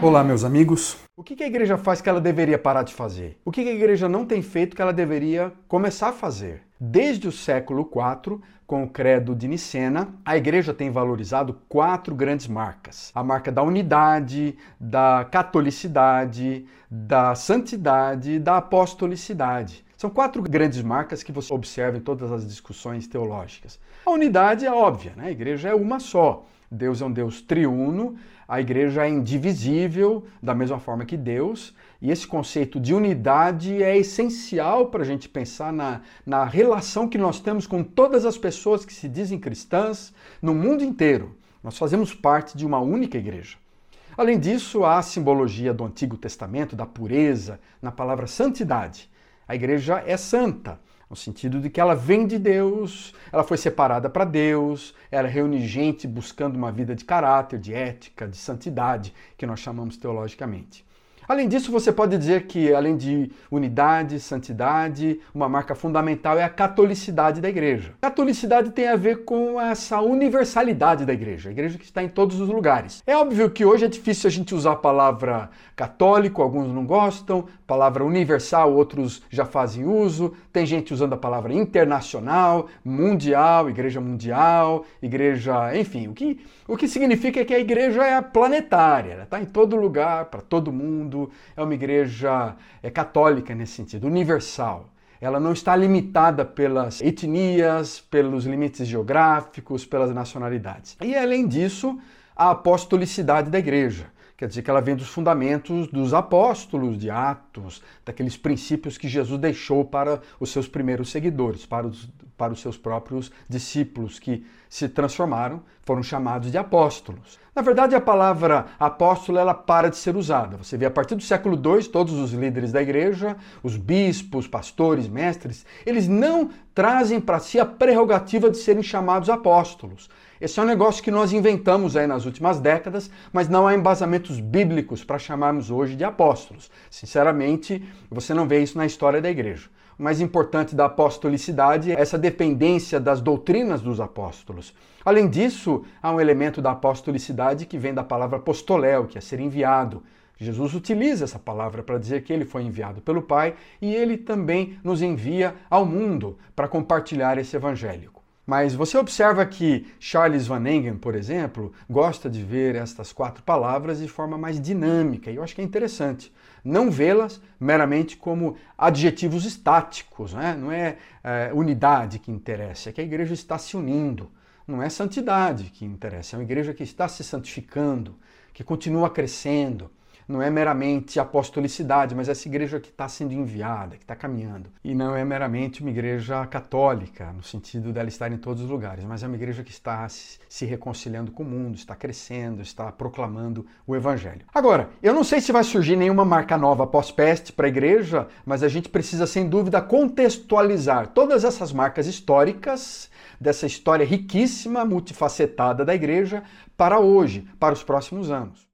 Olá, meus amigos. O que a igreja faz que ela deveria parar de fazer? O que a igreja não tem feito que ela deveria começar a fazer? Desde o século IV, com o credo de Nicena, a igreja tem valorizado quatro grandes marcas: a marca da unidade, da catolicidade, da santidade e da apostolicidade. São quatro grandes marcas que você observa em todas as discussões teológicas. A unidade é óbvia, né? a igreja é uma só. Deus é um Deus triuno, a igreja é indivisível, da mesma forma que Deus, e esse conceito de unidade é essencial para a gente pensar na, na relação que nós temos com todas as pessoas que se dizem cristãs no mundo inteiro. Nós fazemos parte de uma única igreja. Além disso, há a simbologia do Antigo Testamento, da pureza, na palavra santidade. A igreja é santa no sentido de que ela vem de Deus, ela foi separada para Deus, ela reúne gente buscando uma vida de caráter, de ética, de santidade, que nós chamamos teologicamente. Além disso, você pode dizer que, além de unidade, santidade, uma marca fundamental é a catolicidade da igreja. Catolicidade tem a ver com essa universalidade da igreja, a igreja que está em todos os lugares. É óbvio que hoje é difícil a gente usar a palavra católico, alguns não gostam, palavra universal, outros já fazem uso, tem gente usando a palavra internacional, mundial, igreja mundial, igreja, enfim, o que, o que significa que a igreja é planetária, ela está em todo lugar, para todo mundo é uma igreja é, católica nesse sentido, universal. Ela não está limitada pelas etnias, pelos limites geográficos, pelas nacionalidades. E além disso, a apostolicidade da igreja. Quer dizer que ela vem dos fundamentos dos apóstolos, de Atos, daqueles princípios que Jesus deixou para os seus primeiros seguidores, para os, para os seus próprios discípulos que se transformaram, foram chamados de apóstolos. Na verdade, a palavra apóstolo ela para de ser usada. Você vê a partir do século II, todos os líderes da igreja, os bispos, pastores, mestres, eles não trazem para si a prerrogativa de serem chamados apóstolos. Esse é um negócio que nós inventamos aí nas últimas décadas, mas não há embasamentos bíblicos para chamarmos hoje de apóstolos. Sinceramente, você não vê isso na história da igreja. Mais importante da apostolicidade é essa dependência das doutrinas dos apóstolos. Além disso, há um elemento da apostolicidade que vem da palavra apostoléu, que é ser enviado. Jesus utiliza essa palavra para dizer que ele foi enviado pelo Pai e ele também nos envia ao mundo para compartilhar esse evangelho. Mas você observa que Charles Van Engen, por exemplo, gosta de ver estas quatro palavras de forma mais dinâmica, e eu acho que é interessante. Não vê-las meramente como adjetivos estáticos, né? não é, é unidade que interessa, é que a igreja está se unindo. Não é santidade que interessa, é uma igreja que está se santificando, que continua crescendo, não é meramente apostolicidade, mas essa igreja que está sendo enviada, que está caminhando. E não é meramente uma igreja católica, no sentido dela estar em todos os lugares, mas é uma igreja que está se reconciliando com o mundo, está crescendo, está proclamando o evangelho. Agora, eu não sei se vai surgir nenhuma marca nova pós-peste para a igreja, mas a gente precisa sem dúvida contextualizar todas essas marcas históricas dessa história riquíssima, multifacetada da igreja para hoje, para os próximos anos.